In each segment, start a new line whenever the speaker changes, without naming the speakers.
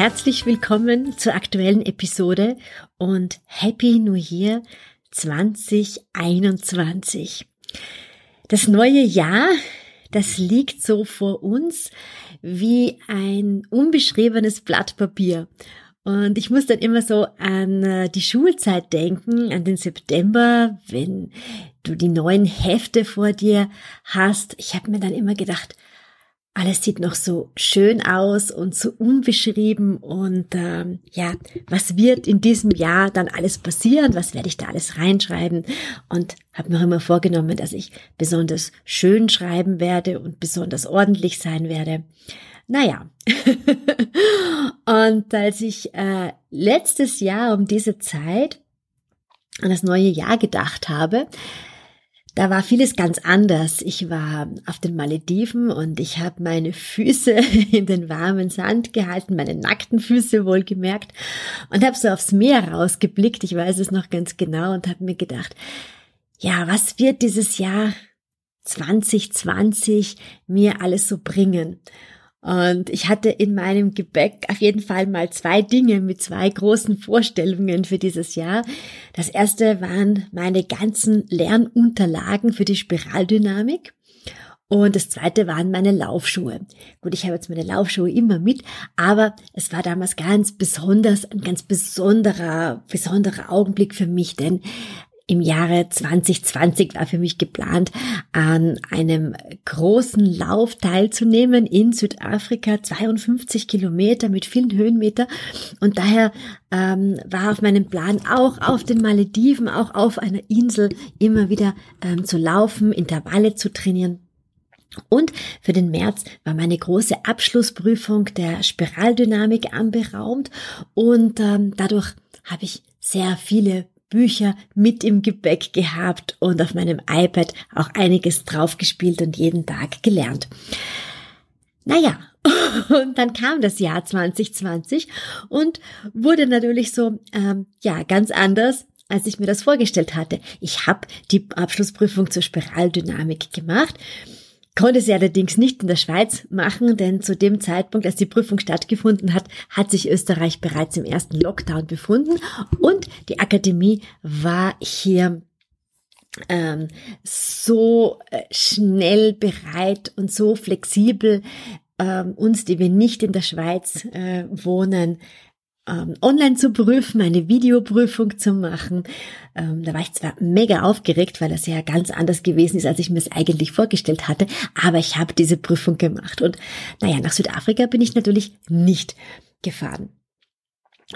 Herzlich willkommen zur aktuellen Episode und Happy New Year 2021. Das neue Jahr, das liegt so vor uns wie ein unbeschriebenes Blatt Papier. Und ich muss dann immer so an äh, die Schulzeit denken, an den September, wenn du die neuen Hefte vor dir hast. Ich habe mir dann immer gedacht, alles sieht noch so schön aus und so unbeschrieben und ähm, ja, was wird in diesem Jahr dann alles passieren? Was werde ich da alles reinschreiben? Und habe mir immer vorgenommen, dass ich besonders schön schreiben werde und besonders ordentlich sein werde. Naja, und als ich äh, letztes Jahr um diese Zeit an das neue Jahr gedacht habe, da war vieles ganz anders. Ich war auf den Malediven und ich habe meine Füße in den warmen Sand gehalten, meine nackten Füße wohlgemerkt und habe so aufs Meer rausgeblickt, ich weiß es noch ganz genau und habe mir gedacht, ja, was wird dieses Jahr 2020 mir alles so bringen? Und ich hatte in meinem Gebäck auf jeden Fall mal zwei Dinge mit zwei großen Vorstellungen für dieses Jahr. Das erste waren meine ganzen Lernunterlagen für die Spiraldynamik. Und das zweite waren meine Laufschuhe. Gut, ich habe jetzt meine Laufschuhe immer mit, aber es war damals ganz besonders, ein ganz besonderer, besonderer Augenblick für mich, denn im Jahre 2020 war für mich geplant, an einem großen Lauf teilzunehmen in Südafrika, 52 Kilometer mit vielen Höhenmeter. Und daher ähm, war auf meinem Plan auch auf den Malediven, auch auf einer Insel immer wieder ähm, zu laufen, Intervalle zu trainieren. Und für den März war meine große Abschlussprüfung der Spiraldynamik anberaumt und ähm, dadurch habe ich sehr viele Bücher mit im Gepäck gehabt und auf meinem iPad auch einiges draufgespielt und jeden Tag gelernt. Naja, und dann kam das Jahr 2020 und wurde natürlich so, ähm, ja, ganz anders, als ich mir das vorgestellt hatte. Ich habe die Abschlussprüfung zur Spiraldynamik gemacht konnte sie allerdings nicht in der Schweiz machen, denn zu dem Zeitpunkt, als die Prüfung stattgefunden hat, hat sich Österreich bereits im ersten Lockdown befunden und die Akademie war hier ähm, so äh, schnell bereit und so flexibel, ähm, uns, die wir nicht in der Schweiz äh, wohnen, ähm, online zu prüfen, eine Videoprüfung zu machen. Ähm, da war ich zwar mega aufgeregt, weil das ja ganz anders gewesen ist, als ich mir es eigentlich vorgestellt hatte, aber ich habe diese Prüfung gemacht. Und naja, nach Südafrika bin ich natürlich nicht gefahren.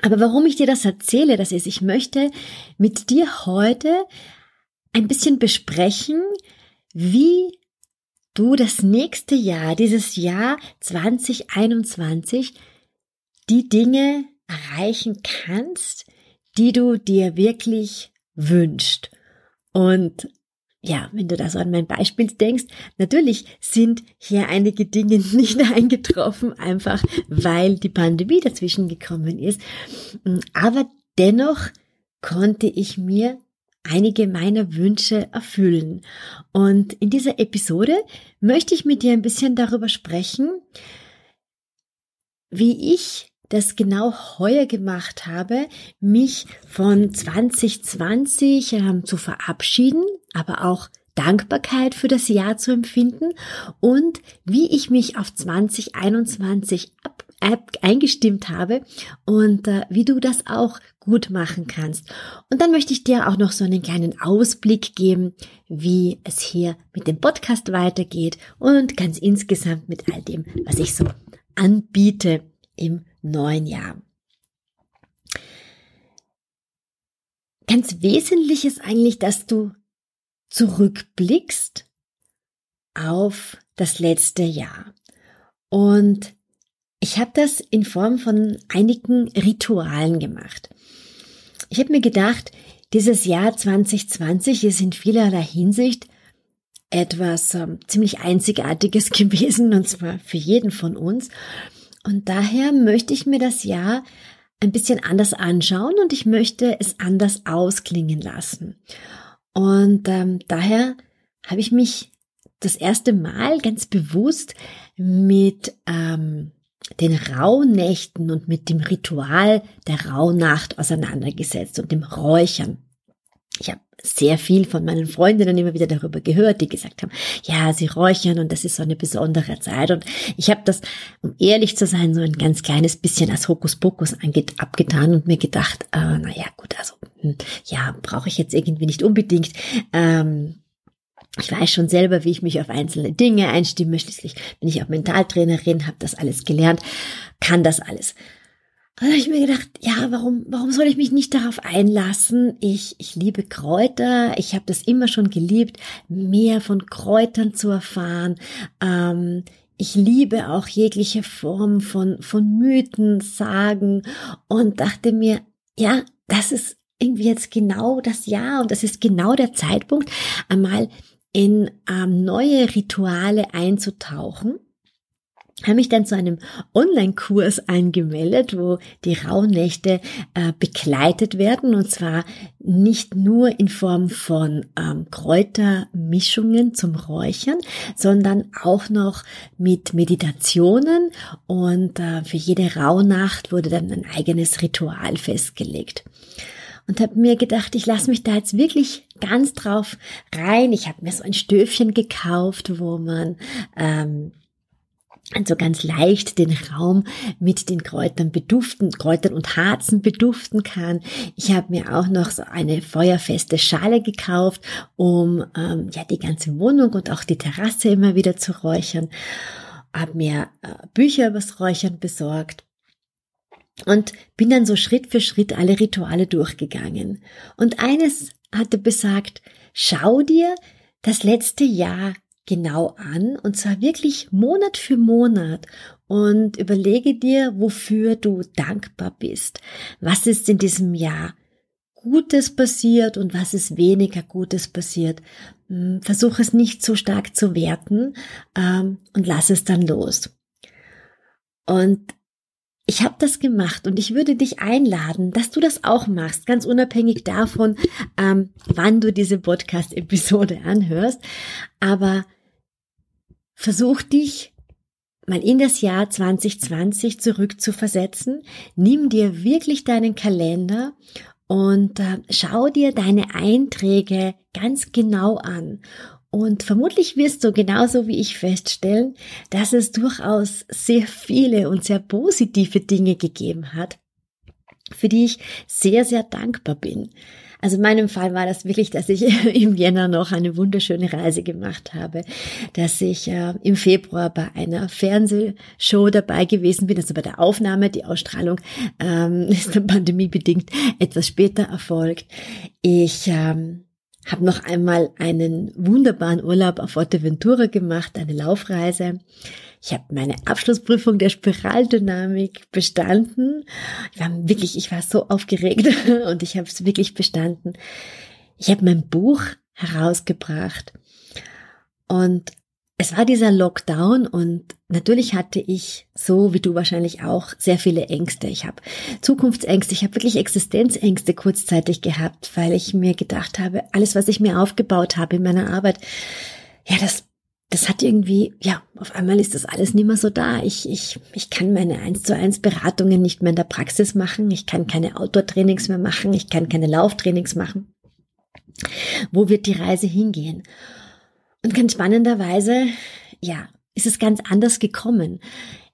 Aber warum ich dir das erzähle, das ist, ich möchte mit dir heute ein bisschen besprechen, wie du das nächste Jahr, dieses Jahr 2021, die Dinge erreichen kannst, die du dir wirklich wünschst. Und ja, wenn du da so an mein Beispiel denkst, natürlich sind hier einige Dinge nicht eingetroffen, einfach weil die Pandemie dazwischen gekommen ist. Aber dennoch konnte ich mir einige meiner Wünsche erfüllen. Und in dieser Episode möchte ich mit dir ein bisschen darüber sprechen, wie ich das genau heuer gemacht habe, mich von 2020 ähm, zu verabschieden, aber auch Dankbarkeit für das Jahr zu empfinden und wie ich mich auf 2021 ab, ab, eingestimmt habe und äh, wie du das auch gut machen kannst. Und dann möchte ich dir auch noch so einen kleinen Ausblick geben, wie es hier mit dem Podcast weitergeht und ganz insgesamt mit all dem, was ich so anbiete im neuen Jahr. Ganz wesentlich ist eigentlich, dass du zurückblickst auf das letzte Jahr. Und ich habe das in Form von einigen Ritualen gemacht. ich habe mir gedacht, dieses Jahr 2020 ist in vielerlei Hinsicht etwas ähm, ziemlich Einzigartiges gewesen, und zwar für jeden von uns. Und daher möchte ich mir das Jahr ein bisschen anders anschauen und ich möchte es anders ausklingen lassen. Und ähm, daher habe ich mich das erste Mal ganz bewusst mit ähm, den Rauhnächten und mit dem Ritual der Rauhnacht auseinandergesetzt und dem Räuchern. Ich habe sehr viel von meinen Freundinnen immer wieder darüber gehört, die gesagt haben, ja, sie räuchern und das ist so eine besondere Zeit. Und ich habe das, um ehrlich zu sein, so ein ganz kleines bisschen als Hokuspokus abgetan und mir gedacht, äh, naja, gut, also hm, ja, brauche ich jetzt irgendwie nicht unbedingt. Ähm, ich weiß schon selber, wie ich mich auf einzelne Dinge einstimme. Schließlich bin ich auch Mentaltrainerin, habe das alles gelernt, kann das alles. Und da habe ich mir gedacht, ja, warum, warum soll ich mich nicht darauf einlassen? Ich, ich liebe Kräuter, ich habe das immer schon geliebt, mehr von Kräutern zu erfahren. Ähm, ich liebe auch jegliche Form von, von Mythen, Sagen und dachte mir, ja, das ist irgendwie jetzt genau das Jahr und das ist genau der Zeitpunkt, einmal in ähm, neue Rituale einzutauchen habe mich dann zu einem Online-Kurs angemeldet, wo die Rauhnächte äh, begleitet werden. Und zwar nicht nur in Form von ähm, Kräutermischungen zum Räuchern, sondern auch noch mit Meditationen. Und äh, für jede Rauhnacht wurde dann ein eigenes Ritual festgelegt. Und habe mir gedacht, ich lasse mich da jetzt wirklich ganz drauf rein. Ich habe mir so ein Stöfchen gekauft, wo man ähm, also ganz leicht den Raum mit den Kräutern beduften, Kräutern und Harzen beduften kann. Ich habe mir auch noch so eine feuerfeste Schale gekauft, um ähm, ja die ganze Wohnung und auch die Terrasse immer wieder zu räuchern. Habe mir äh, Bücher übers Räuchern besorgt und bin dann so Schritt für Schritt alle Rituale durchgegangen. Und eines hatte besagt, schau dir das letzte Jahr genau an und zwar wirklich Monat für Monat und überlege dir, wofür du dankbar bist. Was ist in diesem Jahr Gutes passiert und was ist weniger Gutes passiert. Hm, versuch es nicht so stark zu werten ähm, und lass es dann los. Und ich habe das gemacht und ich würde dich einladen, dass du das auch machst, ganz unabhängig davon, ähm, wann du diese Podcast-Episode anhörst. Aber versuch dich mal in das Jahr 2020 zurückzuversetzen. Nimm dir wirklich deinen Kalender und äh, schau dir deine Einträge ganz genau an und vermutlich wirst du genauso wie ich feststellen, dass es durchaus sehr viele und sehr positive Dinge gegeben hat, für die ich sehr, sehr dankbar bin. Also in meinem Fall war das wirklich, dass ich im Jänner noch eine wunderschöne Reise gemacht habe, dass ich äh, im Februar bei einer Fernsehshow dabei gewesen bin, also bei der Aufnahme, die Ausstrahlung ähm, ist pandemiebedingt etwas später erfolgt. Ich ähm, habe noch einmal einen wunderbaren Urlaub auf Fuerteventura gemacht, eine Laufreise. Ich habe meine Abschlussprüfung der Spiraldynamik bestanden. Ich war wirklich, ich war so aufgeregt und ich habe es wirklich bestanden. Ich habe mein Buch herausgebracht und es war dieser Lockdown und natürlich hatte ich, so wie du wahrscheinlich auch, sehr viele Ängste. Ich habe Zukunftsängste, ich habe wirklich Existenzängste kurzzeitig gehabt, weil ich mir gedacht habe, alles, was ich mir aufgebaut habe in meiner Arbeit, ja, das, das hat irgendwie, ja, auf einmal ist das alles nicht mehr so da. Ich, ich, ich kann meine eins zu eins Beratungen nicht mehr in der Praxis machen. Ich kann keine Outdoor-Trainings mehr machen. Ich kann keine Lauftrainings machen. Wo wird die Reise hingehen? Und ganz spannenderweise, ja, ist es ganz anders gekommen.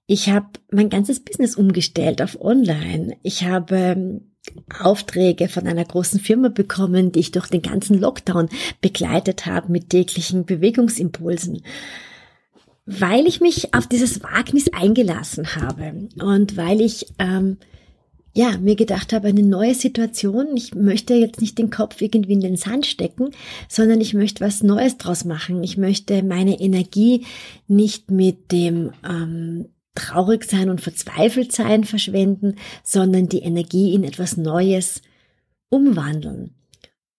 Ich habe mein ganzes Business umgestellt auf Online. Ich habe ähm, Aufträge von einer großen Firma bekommen, die ich durch den ganzen Lockdown begleitet habe mit täglichen Bewegungsimpulsen weil ich mich auf dieses Wagnis eingelassen habe und weil ich ähm, ja, mir gedacht habe, eine neue Situation. Ich möchte jetzt nicht den Kopf irgendwie in den Sand stecken, sondern ich möchte was Neues draus machen. Ich möchte meine Energie nicht mit dem ähm, traurig sein und verzweifelt sein verschwenden, sondern die Energie in etwas Neues umwandeln.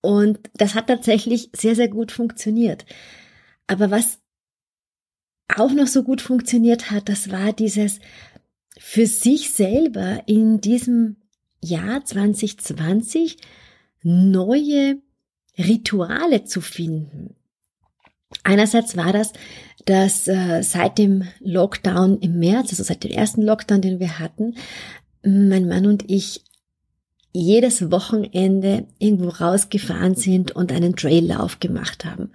Und das hat tatsächlich sehr, sehr gut funktioniert. Aber was auch noch so gut funktioniert hat, das war dieses für sich selber in diesem Jahr 2020 neue Rituale zu finden. Einerseits war das, dass äh, seit dem Lockdown im März, also seit dem ersten Lockdown, den wir hatten, mein Mann und ich jedes Wochenende irgendwo rausgefahren sind und einen Traillauf gemacht haben.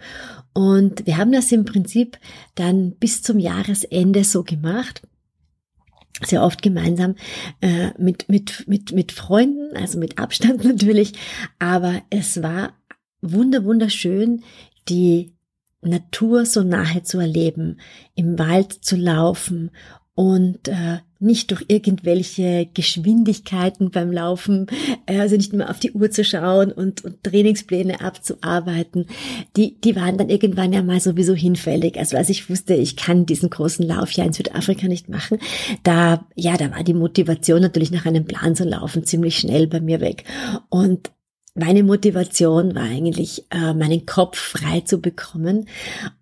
Und wir haben das im Prinzip dann bis zum Jahresende so gemacht. Sehr oft gemeinsam äh, mit, mit, mit, mit Freunden, also mit Abstand natürlich. Aber es war wunder, wunderschön, die Natur so nahe zu erleben, im Wald zu laufen und äh, nicht durch irgendwelche Geschwindigkeiten beim Laufen, äh, also nicht mehr auf die Uhr zu schauen und, und Trainingspläne abzuarbeiten, die, die waren dann irgendwann ja mal sowieso hinfällig. Also als ich wusste, ich kann diesen großen Lauf ja in Südafrika nicht machen, da, ja, da war die Motivation natürlich nach einem Plan zu laufen ziemlich schnell bei mir weg. Und meine Motivation war eigentlich, äh, meinen Kopf frei zu bekommen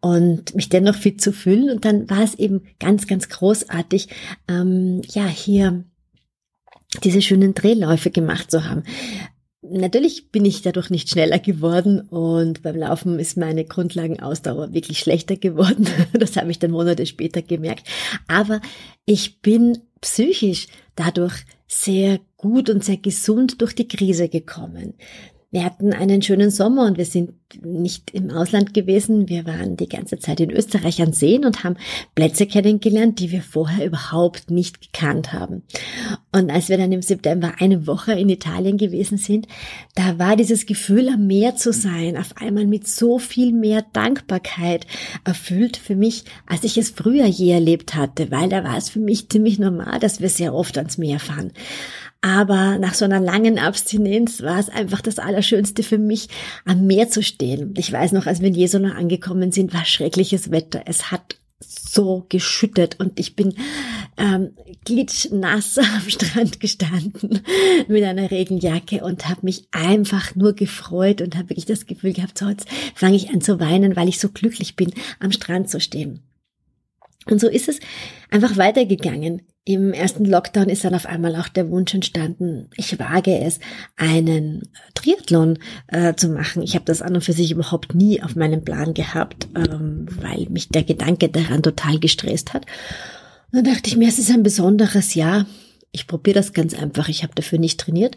und mich dennoch fit zu fühlen. Und dann war es eben ganz, ganz großartig, ähm, ja, hier diese schönen Drehläufe gemacht zu haben. Natürlich bin ich dadurch nicht schneller geworden und beim Laufen ist meine Grundlagenausdauer wirklich schlechter geworden. Das habe ich dann Monate später gemerkt. Aber ich bin psychisch dadurch sehr gut und sehr gesund durch die Krise gekommen. Wir hatten einen schönen Sommer und wir sind nicht im Ausland gewesen. Wir waren die ganze Zeit in Österreich an Seen und haben Plätze kennengelernt, die wir vorher überhaupt nicht gekannt haben. Und als wir dann im September eine Woche in Italien gewesen sind, da war dieses Gefühl, am Meer zu sein, auf einmal mit so viel mehr Dankbarkeit erfüllt für mich, als ich es früher je erlebt hatte, weil da war es für mich ziemlich normal, dass wir sehr oft ans Meer fahren. Aber nach so einer langen Abstinenz war es einfach das Allerschönste für mich, am Meer zu stehen. Ich weiß noch, als wir in Jesona angekommen sind, war schreckliches Wetter. Es hat so geschüttet und ich bin ähm, glitschnass am Strand gestanden mit einer Regenjacke und habe mich einfach nur gefreut und habe wirklich das Gefühl gehabt, so jetzt fange ich an zu weinen, weil ich so glücklich bin, am Strand zu stehen. Und so ist es einfach weitergegangen. Im ersten Lockdown ist dann auf einmal auch der Wunsch entstanden, ich wage es, einen Triathlon äh, zu machen. Ich habe das an und für sich überhaupt nie auf meinem Plan gehabt, ähm, weil mich der Gedanke daran total gestresst hat. Und dann dachte ich mir, es ist ein besonderes Jahr. Ich probiere das ganz einfach. Ich habe dafür nicht trainiert,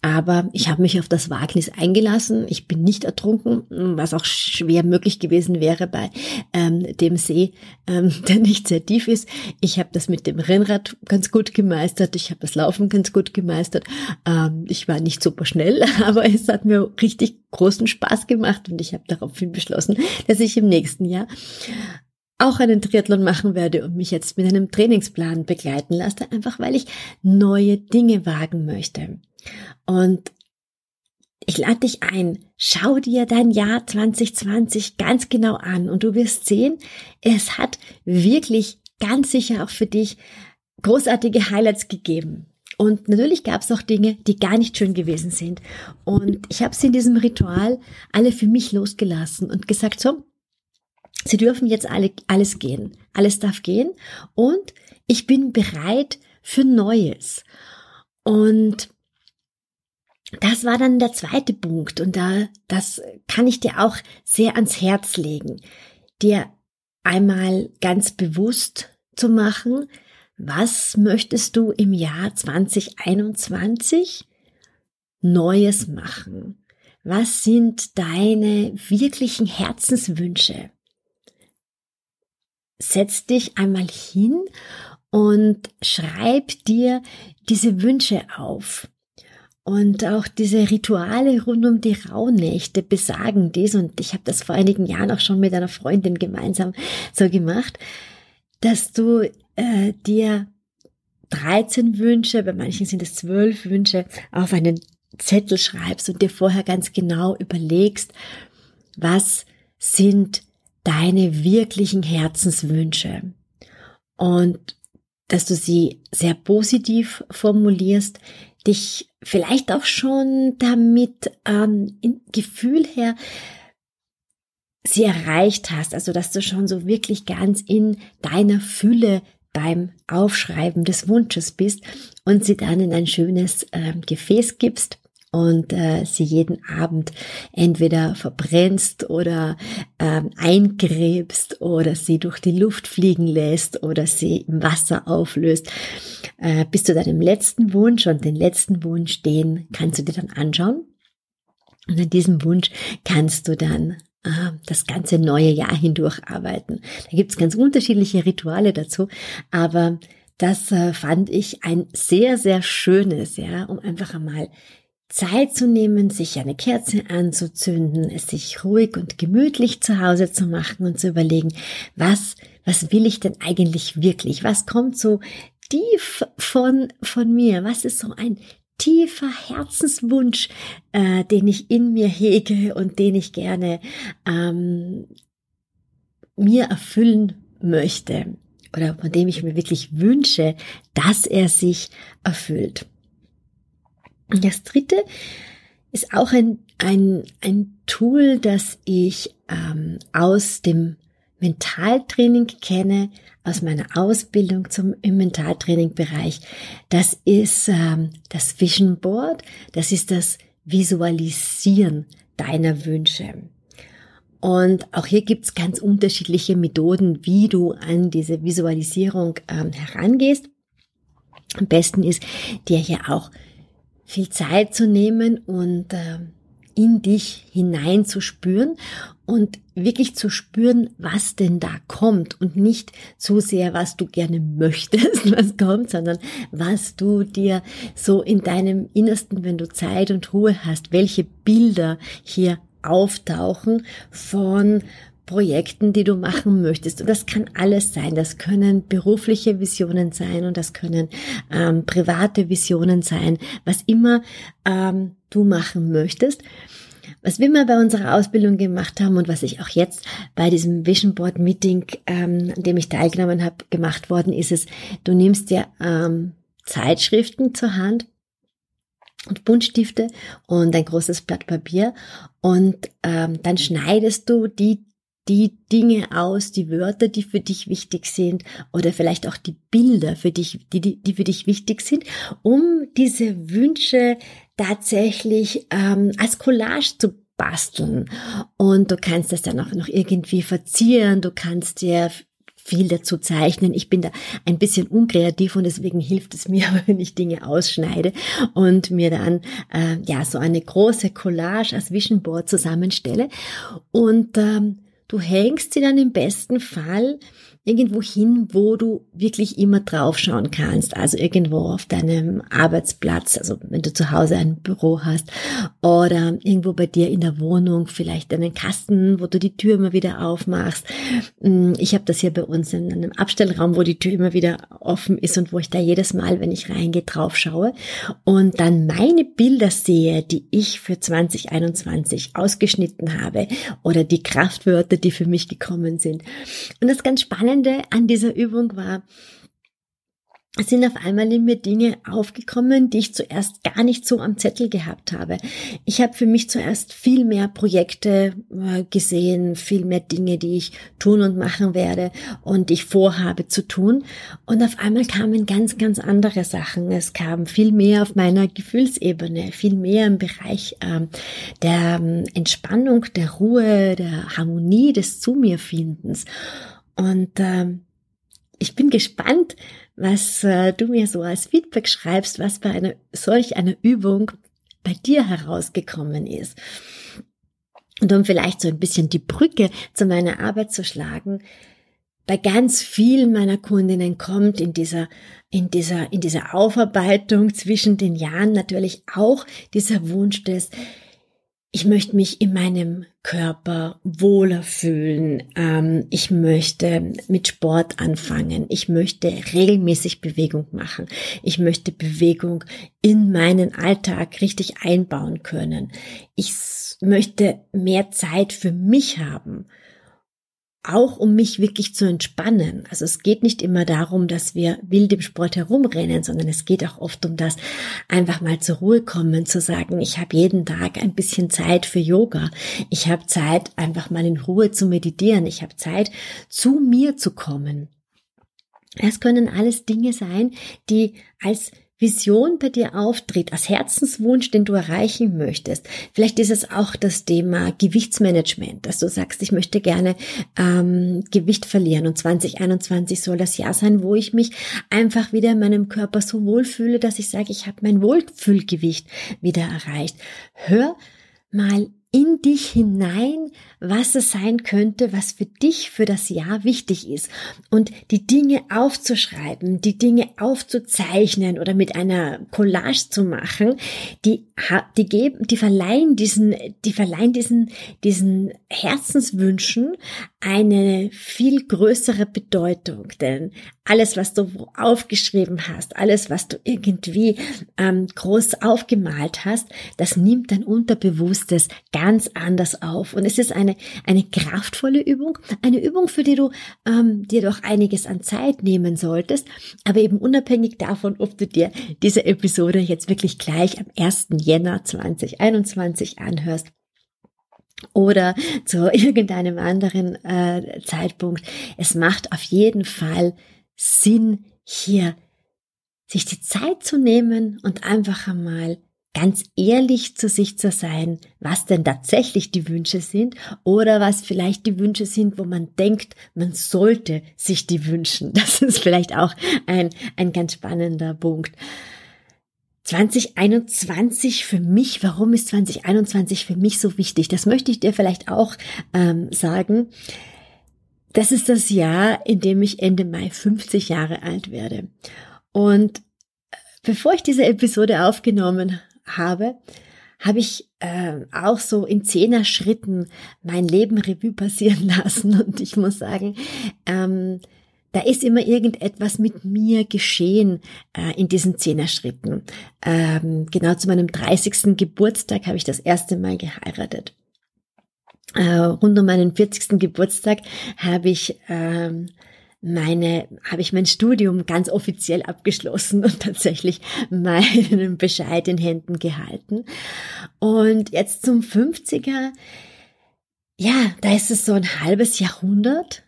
aber ich habe mich auf das Wagnis eingelassen. Ich bin nicht ertrunken, was auch schwer möglich gewesen wäre bei ähm, dem See, ähm, der nicht sehr tief ist. Ich habe das mit dem Rennrad ganz gut gemeistert. Ich habe das Laufen ganz gut gemeistert. Ähm, ich war nicht super schnell, aber es hat mir richtig großen Spaß gemacht und ich habe daraufhin beschlossen, dass ich im nächsten Jahr auch einen Triathlon machen werde und mich jetzt mit einem Trainingsplan begleiten lasse, einfach weil ich neue Dinge wagen möchte. Und ich lade dich ein, schau dir dein Jahr 2020 ganz genau an und du wirst sehen, es hat wirklich ganz sicher auch für dich großartige Highlights gegeben. Und natürlich gab es auch Dinge, die gar nicht schön gewesen sind. Und ich habe sie in diesem Ritual alle für mich losgelassen und gesagt, so, Sie dürfen jetzt alle, alles gehen. Alles darf gehen. Und ich bin bereit für Neues. Und das war dann der zweite Punkt. Und da, das kann ich dir auch sehr ans Herz legen. Dir einmal ganz bewusst zu machen, was möchtest du im Jahr 2021 Neues machen? Was sind deine wirklichen Herzenswünsche? Setz dich einmal hin und schreib dir diese Wünsche auf. Und auch diese Rituale rund um die Rauhnächte besagen dies. Und ich habe das vor einigen Jahren auch schon mit einer Freundin gemeinsam so gemacht, dass du äh, dir 13 Wünsche, bei manchen sind es 12 Wünsche, auf einen Zettel schreibst und dir vorher ganz genau überlegst, was sind deine wirklichen Herzenswünsche. Und dass du sie sehr positiv formulierst, dich vielleicht auch schon damit ähm, im Gefühl her sie erreicht hast, also dass du schon so wirklich ganz in deiner Fülle beim Aufschreiben des Wunsches bist und sie dann in ein schönes äh, Gefäß gibst und äh, sie jeden Abend entweder verbrennst oder äh, eingräbst oder sie durch die Luft fliegen lässt oder sie im Wasser auflöst, äh, bis zu deinem letzten Wunsch und den letzten Wunsch, den kannst du dir dann anschauen. Und an diesem Wunsch kannst du dann äh, das ganze neue Jahr hindurch arbeiten. Da gibt's ganz unterschiedliche Rituale dazu, aber das äh, fand ich ein sehr, sehr schönes, ja, um einfach einmal Zeit zu nehmen, sich eine Kerze anzuzünden, es sich ruhig und gemütlich zu Hause zu machen und zu überlegen, was, was will ich denn eigentlich wirklich? Was kommt so tief von, von mir? Was ist so ein tiefer Herzenswunsch, äh, den ich in mir hege und den ich gerne ähm, mir erfüllen möchte oder von dem ich mir wirklich wünsche, dass er sich erfüllt. Und das dritte ist auch ein, ein, ein Tool, das ich ähm, aus dem Mentaltraining kenne, aus meiner Ausbildung zum im Mentaltraining-Bereich. Das ist ähm, das Vision Board, das ist das Visualisieren deiner Wünsche. Und auch hier gibt's ganz unterschiedliche Methoden, wie du an diese Visualisierung ähm, herangehst. Am besten ist dir hier auch viel Zeit zu nehmen und äh, in dich hineinzuspüren und wirklich zu spüren, was denn da kommt und nicht zu sehr, was du gerne möchtest, was kommt, sondern was du dir so in deinem Innersten, wenn du Zeit und Ruhe hast, welche Bilder hier auftauchen von Projekten, die du machen möchtest. Und das kann alles sein. Das können berufliche Visionen sein und das können ähm, private Visionen sein, was immer ähm, du machen möchtest. Was wir mal bei unserer Ausbildung gemacht haben und was ich auch jetzt bei diesem Vision Board Meeting, ähm, an dem ich teilgenommen habe, gemacht worden ist, es, du nimmst dir ähm, Zeitschriften zur Hand und Buntstifte und ein großes Blatt Papier und ähm, dann schneidest du die die Dinge aus, die Wörter, die für dich wichtig sind oder vielleicht auch die Bilder für dich, die, die, die für dich wichtig sind, um diese Wünsche tatsächlich ähm, als Collage zu basteln. Und du kannst das dann auch noch irgendwie verzieren, du kannst dir viel dazu zeichnen. Ich bin da ein bisschen unkreativ und deswegen hilft es mir, wenn ich Dinge ausschneide und mir dann äh, ja so eine große Collage als Vision Board zusammenstelle. Und ähm, Du hängst sie dann im besten Fall irgendwo hin, wo du wirklich immer draufschauen kannst. Also irgendwo auf deinem Arbeitsplatz, also wenn du zu Hause ein Büro hast oder irgendwo bei dir in der Wohnung, vielleicht einen Kasten, wo du die Tür immer wieder aufmachst. Mm, ich habe das hier bei uns in einem Abstellraum, wo die Tür immer wieder offen ist und wo ich da jedes Mal, wenn ich reingehe, draufschaue und dann meine Bilder sehe, die ich für 2021 ausgeschnitten habe oder die Kraftwörter, die für mich gekommen sind. Und das ist ganz spannend Spannende an dieser Übung war, es sind auf einmal in mir Dinge aufgekommen, die ich zuerst gar nicht so am Zettel gehabt habe. Ich habe für mich zuerst viel mehr Projekte äh, gesehen, viel mehr Dinge, die ich tun und machen werde und ich vorhabe zu tun. Und auf einmal kamen ganz, ganz andere Sachen. Es kam viel mehr auf meiner Gefühlsebene, viel mehr im Bereich äh, der äh, Entspannung, der Ruhe, der Harmonie, des Zu mir Findens. Und äh, ich bin gespannt, was äh, du mir so als Feedback schreibst, was bei einer solch einer Übung bei dir herausgekommen ist. Und um vielleicht so ein bisschen die Brücke zu meiner Arbeit zu schlagen, bei ganz vielen meiner Kundinnen kommt in dieser, in dieser, in dieser Aufarbeitung zwischen den Jahren natürlich auch dieser Wunsch des, ich möchte mich in meinem Körper wohler fühlen. Ähm, ich möchte mit Sport anfangen. Ich möchte regelmäßig Bewegung machen. Ich möchte Bewegung in meinen Alltag richtig einbauen können. Ich möchte mehr Zeit für mich haben. Auch um mich wirklich zu entspannen. Also es geht nicht immer darum, dass wir wild im Sport herumrennen, sondern es geht auch oft um das, einfach mal zur Ruhe kommen, zu sagen, ich habe jeden Tag ein bisschen Zeit für Yoga. Ich habe Zeit, einfach mal in Ruhe zu meditieren. Ich habe Zeit, zu mir zu kommen. Es können alles Dinge sein, die als Vision bei dir auftritt, als Herzenswunsch, den du erreichen möchtest. Vielleicht ist es auch das Thema Gewichtsmanagement, dass du sagst, ich möchte gerne ähm, Gewicht verlieren und 2021 soll das Jahr sein, wo ich mich einfach wieder in meinem Körper so wohlfühle, dass ich sage, ich habe mein Wohlfühlgewicht wieder erreicht. Hör mal in dich hinein, was es sein könnte, was für dich für das Jahr wichtig ist. Und die Dinge aufzuschreiben, die Dinge aufzuzeichnen oder mit einer Collage zu machen, die, die geben, die verleihen diesen, die verleihen diesen, diesen Herzenswünschen eine viel größere Bedeutung. Denn alles, was du aufgeschrieben hast, alles, was du irgendwie ähm, groß aufgemalt hast, das nimmt dein Unterbewusstes ganz anders auf. Und es ist eine, eine kraftvolle Übung, eine Übung, für die du ähm, dir doch einiges an Zeit nehmen solltest, aber eben unabhängig davon, ob du dir diese Episode jetzt wirklich gleich am 1. Jänner 2021 anhörst oder zu irgendeinem anderen äh, Zeitpunkt. Es macht auf jeden Fall Sinn, hier sich die Zeit zu nehmen und einfach einmal ganz ehrlich zu sich zu sein, was denn tatsächlich die Wünsche sind oder was vielleicht die Wünsche sind, wo man denkt, man sollte sich die wünschen. Das ist vielleicht auch ein, ein ganz spannender Punkt. 2021 für mich, warum ist 2021 für mich so wichtig? Das möchte ich dir vielleicht auch ähm, sagen. Das ist das Jahr, in dem ich Ende Mai 50 Jahre alt werde. Und äh, bevor ich diese Episode aufgenommen habe, habe ich äh, auch so in zehner Schritten mein Leben Revue passieren lassen. Und ich muss sagen, ähm, da ist immer irgendetwas mit mir geschehen äh, in diesen Zehner-Schritten. Ähm, genau zu meinem 30. Geburtstag habe ich das erste Mal geheiratet. Äh, rund um meinen 40. Geburtstag habe ich ähm, meine, habe ich mein Studium ganz offiziell abgeschlossen und tatsächlich meinen Bescheid in Händen gehalten. Und jetzt zum 50er, ja, da ist es so ein halbes Jahrhundert.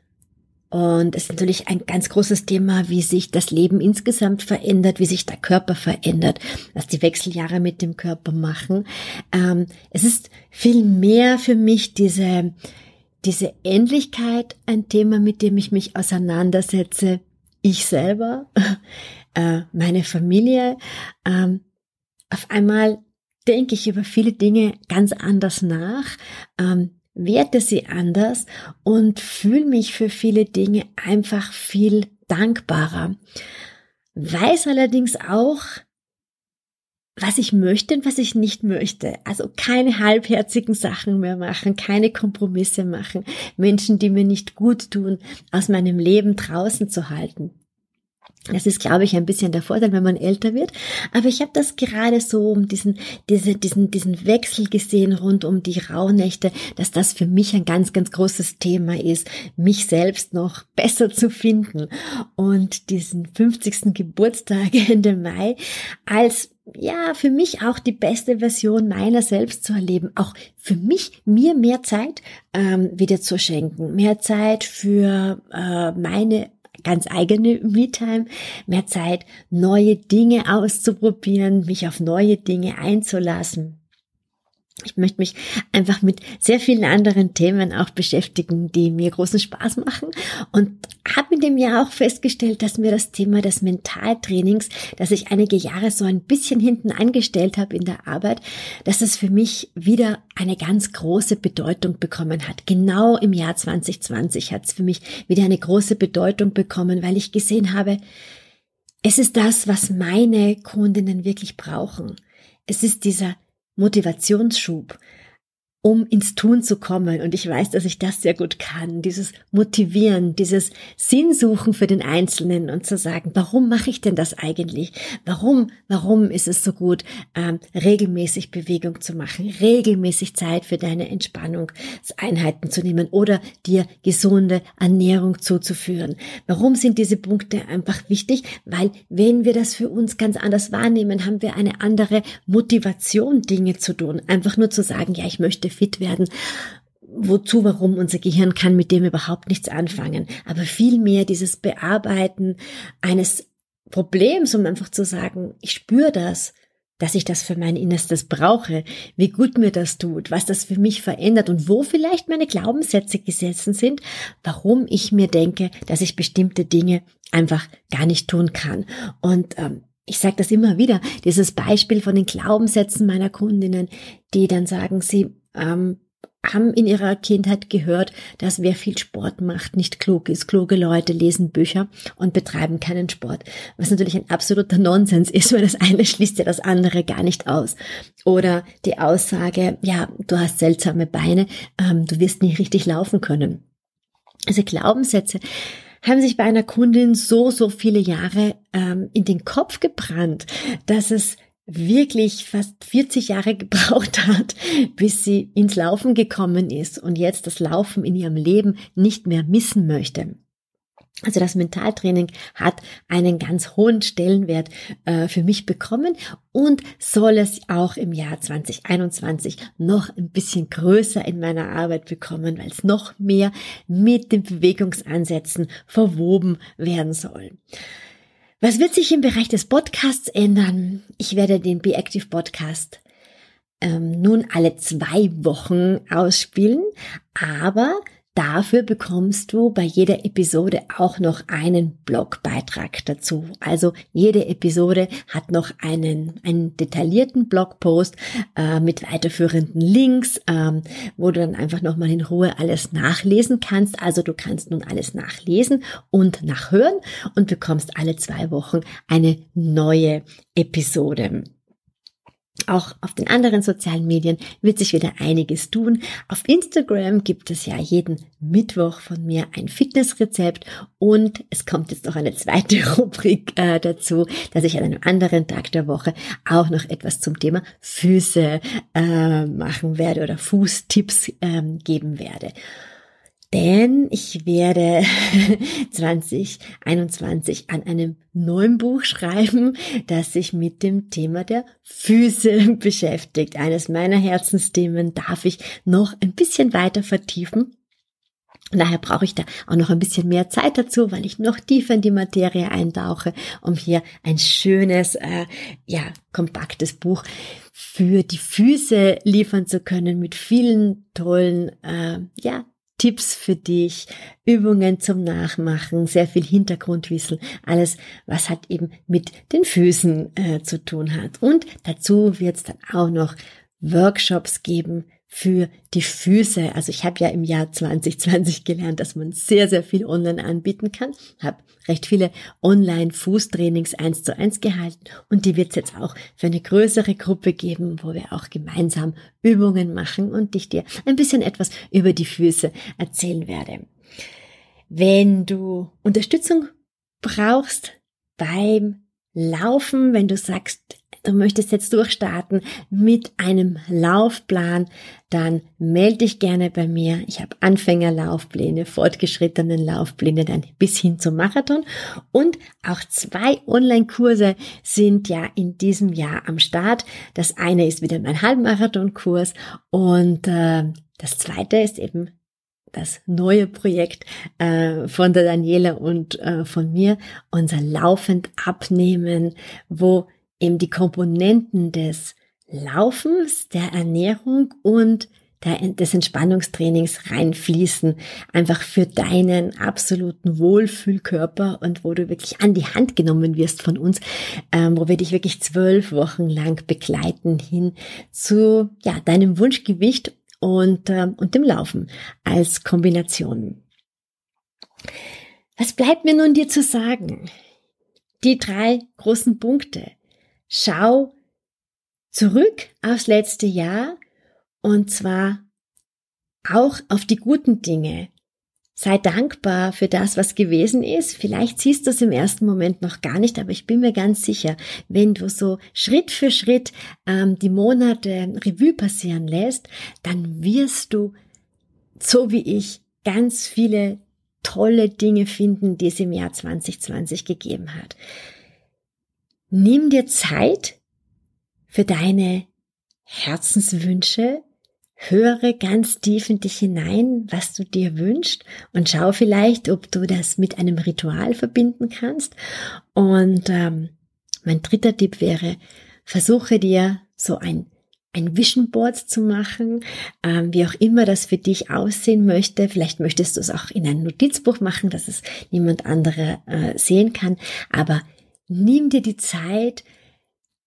Und es ist natürlich ein ganz großes Thema, wie sich das Leben insgesamt verändert, wie sich der Körper verändert, was die Wechseljahre mit dem Körper machen. Ähm, es ist viel mehr für mich diese, diese Ähnlichkeit ein Thema, mit dem ich mich auseinandersetze. Ich selber, äh, meine Familie. Ähm, auf einmal denke ich über viele Dinge ganz anders nach, ähm, werte sie anders und fühle mich für viele Dinge einfach viel dankbarer. Weiß allerdings auch, was ich möchte und was ich nicht möchte. Also keine halbherzigen Sachen mehr machen, keine Kompromisse machen, Menschen, die mir nicht gut tun, aus meinem Leben draußen zu halten. Das ist, glaube ich, ein bisschen der Vorteil, wenn man älter wird. Aber ich habe das gerade so um diesen, diese, diesen, diesen Wechsel gesehen rund um die Rauhnächte, dass das für mich ein ganz, ganz großes Thema ist, mich selbst noch besser zu finden und diesen 50. Geburtstag Ende Mai als ja, für mich auch die beste Version meiner selbst zu erleben. Auch für mich, mir mehr Zeit ähm, wieder zu schenken. Mehr Zeit für äh, meine ganz eigene Me-Time, mehr Zeit, neue Dinge auszuprobieren, mich auf neue Dinge einzulassen. Ich möchte mich einfach mit sehr vielen anderen Themen auch beschäftigen, die mir großen Spaß machen und habe in dem Jahr auch festgestellt, dass mir das Thema des Mentaltrainings, das ich einige Jahre so ein bisschen hinten angestellt habe in der Arbeit, dass es für mich wieder eine ganz große Bedeutung bekommen hat. Genau im Jahr 2020 hat es für mich wieder eine große Bedeutung bekommen, weil ich gesehen habe, es ist das, was meine Kundinnen wirklich brauchen. Es ist dieser Motivationsschub. Um ins Tun zu kommen. Und ich weiß, dass ich das sehr gut kann. Dieses Motivieren, dieses Sinnsuchen für den Einzelnen und zu sagen, warum mache ich denn das eigentlich? Warum, warum ist es so gut, ähm, regelmäßig Bewegung zu machen, regelmäßig Zeit für deine Entspannungseinheiten zu nehmen oder dir gesunde Ernährung zuzuführen? Warum sind diese Punkte einfach wichtig? Weil wenn wir das für uns ganz anders wahrnehmen, haben wir eine andere Motivation, Dinge zu tun. Einfach nur zu sagen, ja, ich möchte fit werden. Wozu, warum unser Gehirn kann mit dem überhaupt nichts anfangen. Aber vielmehr dieses Bearbeiten eines Problems, um einfach zu sagen, ich spüre das, dass ich das für mein Innerstes brauche, wie gut mir das tut, was das für mich verändert und wo vielleicht meine Glaubenssätze gesessen sind, warum ich mir denke, dass ich bestimmte Dinge einfach gar nicht tun kann. Und ähm, ich sage das immer wieder, dieses Beispiel von den Glaubenssätzen meiner Kundinnen, die dann sagen, sie ähm, haben in ihrer Kindheit gehört, dass wer viel Sport macht, nicht klug ist. Kluge Leute lesen Bücher und betreiben keinen Sport. Was natürlich ein absoluter Nonsens ist, weil das eine schließt ja das andere gar nicht aus. Oder die Aussage, ja, du hast seltsame Beine, ähm, du wirst nicht richtig laufen können. Also Glaubenssätze haben sich bei einer Kundin so, so viele Jahre ähm, in den Kopf gebrannt, dass es wirklich fast 40 Jahre gebraucht hat, bis sie ins Laufen gekommen ist und jetzt das Laufen in ihrem Leben nicht mehr missen möchte. Also das Mentaltraining hat einen ganz hohen Stellenwert äh, für mich bekommen und soll es auch im Jahr 2021 noch ein bisschen größer in meiner Arbeit bekommen, weil es noch mehr mit den Bewegungsansätzen verwoben werden soll. Was wird sich im Bereich des Podcasts ändern? Ich werde den Be Active Podcast ähm, nun alle zwei Wochen ausspielen, aber Dafür bekommst du bei jeder Episode auch noch einen Blogbeitrag dazu. Also jede Episode hat noch einen, einen detaillierten Blogpost äh, mit weiterführenden Links, ähm, wo du dann einfach nochmal in Ruhe alles nachlesen kannst. Also du kannst nun alles nachlesen und nachhören und bekommst alle zwei Wochen eine neue Episode. Auch auf den anderen sozialen Medien wird sich wieder einiges tun. Auf Instagram gibt es ja jeden Mittwoch von mir ein Fitnessrezept und es kommt jetzt noch eine zweite Rubrik äh, dazu, dass ich an einem anderen Tag der Woche auch noch etwas zum Thema Füße äh, machen werde oder Fußtipps äh, geben werde denn ich werde 2021 an einem neuen Buch schreiben, das sich mit dem Thema der Füße beschäftigt. Eines meiner Herzensthemen darf ich noch ein bisschen weiter vertiefen. daher brauche ich da auch noch ein bisschen mehr Zeit dazu, weil ich noch tiefer in die Materie eintauche, um hier ein schönes, äh, ja, kompaktes Buch für die Füße liefern zu können mit vielen tollen, äh, ja, Tipps für dich, Übungen zum Nachmachen, sehr viel Hintergrundwissen, alles, was hat eben mit den Füßen äh, zu tun hat. Und dazu wird es dann auch noch Workshops geben für die Füße. Also ich habe ja im Jahr 2020 gelernt, dass man sehr, sehr viel online anbieten kann. Habe recht viele Online-Fußtrainings eins zu eins gehalten und die wird es jetzt auch für eine größere Gruppe geben, wo wir auch gemeinsam Übungen machen und ich dir ein bisschen etwas über die Füße erzählen werde. Wenn du Unterstützung brauchst beim Laufen, wenn du sagst, du möchtest jetzt durchstarten mit einem Laufplan, dann melde dich gerne bei mir. Ich habe Anfängerlaufpläne, fortgeschrittenen Laufpläne, dann bis hin zum Marathon. Und auch zwei Online-Kurse sind ja in diesem Jahr am Start. Das eine ist wieder mein Halbmarathon-Kurs und äh, das zweite ist eben das neue Projekt äh, von der Daniela und äh, von mir, unser laufend abnehmen, wo eben die Komponenten des Laufens, der Ernährung und des Entspannungstrainings reinfließen, einfach für deinen absoluten Wohlfühlkörper und wo du wirklich an die Hand genommen wirst von uns, ähm, wo wir dich wirklich zwölf Wochen lang begleiten hin zu ja deinem Wunschgewicht und ähm, und dem Laufen als Kombination. Was bleibt mir nun dir zu sagen? Die drei großen Punkte. Schau zurück aufs letzte Jahr und zwar auch auf die guten Dinge. Sei dankbar für das, was gewesen ist. Vielleicht siehst du es im ersten Moment noch gar nicht, aber ich bin mir ganz sicher, wenn du so Schritt für Schritt ähm, die Monate Revue passieren lässt, dann wirst du, so wie ich, ganz viele tolle Dinge finden, die es im Jahr 2020 gegeben hat. Nimm dir Zeit für deine Herzenswünsche, höre ganz tief in dich hinein, was du dir wünschst und schau vielleicht, ob du das mit einem Ritual verbinden kannst. Und ähm, mein dritter Tipp wäre, versuche dir so ein ein Vision Board zu machen, ähm, wie auch immer das für dich aussehen möchte. Vielleicht möchtest du es auch in ein Notizbuch machen, dass es niemand andere äh, sehen kann. Aber nimm dir die Zeit,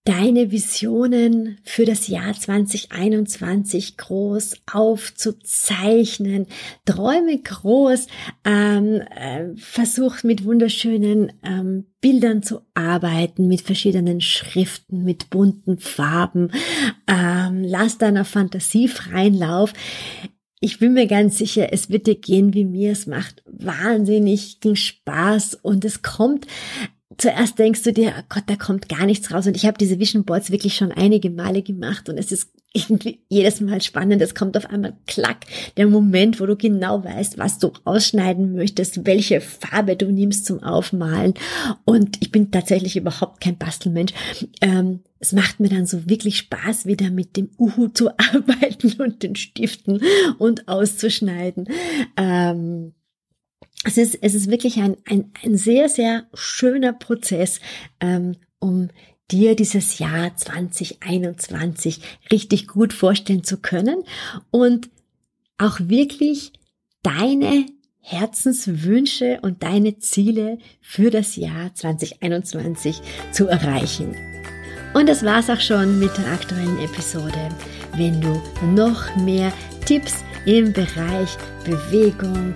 deine Visionen für das Jahr 2021 groß aufzuzeichnen. Träume groß, ähm, äh, versuch mit wunderschönen ähm, Bildern zu arbeiten, mit verschiedenen Schriften, mit bunten Farben. Ähm, lass deiner Fantasie freien Lauf. Ich bin mir ganz sicher, es wird dir gehen wie mir. Es macht wahnsinnig Spaß und es kommt zuerst denkst du dir, oh Gott, da kommt gar nichts raus. Und ich habe diese Vision Boards wirklich schon einige Male gemacht und es ist irgendwie jedes Mal spannend. Es kommt auf einmal klack, der Moment, wo du genau weißt, was du ausschneiden möchtest, welche Farbe du nimmst zum Aufmalen. Und ich bin tatsächlich überhaupt kein Bastelmensch. Ähm, es macht mir dann so wirklich Spaß, wieder mit dem Uhu zu arbeiten und den Stiften und auszuschneiden. Ähm, es ist, es ist wirklich ein, ein, ein sehr, sehr schöner Prozess, ähm, um dir dieses Jahr 2021 richtig gut vorstellen zu können und auch wirklich deine Herzenswünsche und deine Ziele für das Jahr 2021 zu erreichen. Und das war's auch schon mit der aktuellen Episode. Wenn du noch mehr Tipps im Bereich Bewegung